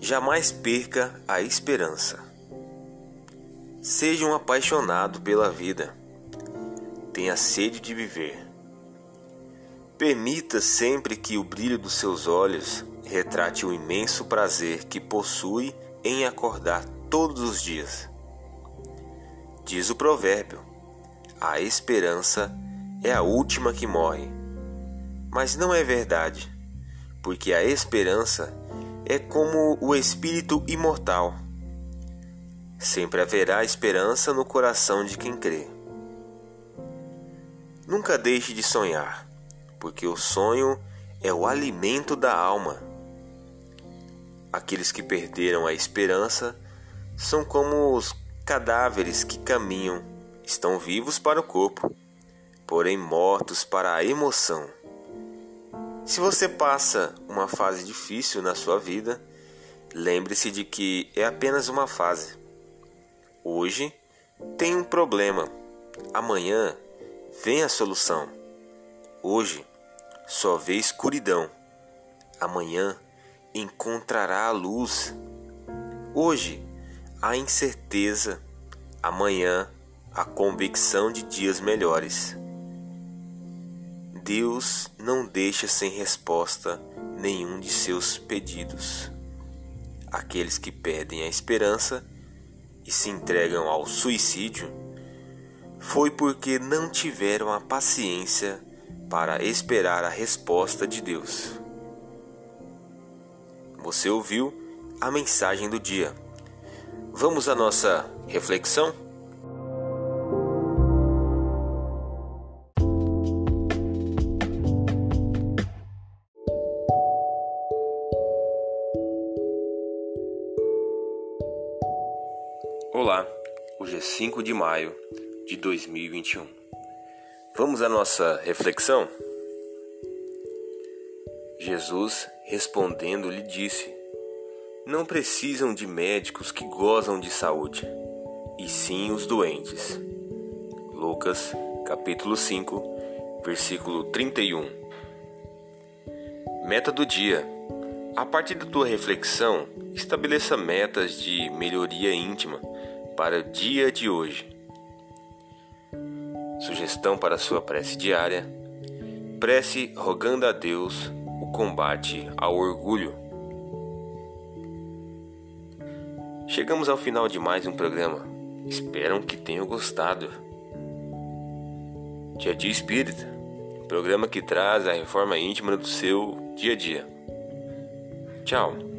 Jamais perca a esperança. Seja um apaixonado pela vida. Tenha sede de viver. Permita sempre que o brilho dos seus olhos retrate o imenso prazer que possui em acordar todos os dias. Diz o provérbio: a esperança é a última que morre. Mas não é verdade, porque a esperança é como o espírito imortal. Sempre haverá esperança no coração de quem crê. Nunca deixe de sonhar, porque o sonho é o alimento da alma. Aqueles que perderam a esperança são como os cadáveres que caminham, estão vivos para o corpo, porém mortos para a emoção. Se você passa uma fase difícil na sua vida, lembre-se de que é apenas uma fase. Hoje tem um problema, amanhã vem a solução. Hoje só vê escuridão, amanhã encontrará a luz. Hoje a incerteza, amanhã a convicção de dias melhores. Deus não deixa sem resposta nenhum de seus pedidos. Aqueles que pedem a esperança e se entregam ao suicídio foi porque não tiveram a paciência para esperar a resposta de Deus. Você ouviu a mensagem do dia. Vamos à nossa reflexão? Olá, hoje é 5 de maio de 2021. Vamos à nossa reflexão? Jesus, respondendo, lhe disse: Não precisam de médicos que gozam de saúde, e sim os doentes. Lucas, capítulo 5, versículo 31. Meta do dia. A partir da tua reflexão, estabeleça metas de melhoria íntima para o dia de hoje. Sugestão para sua prece diária: prece rogando a Deus o combate ao orgulho. Chegamos ao final de mais um programa. Espero que tenham gostado. Dia de Espírita, programa que traz a reforma íntima do seu dia a dia. Tchau.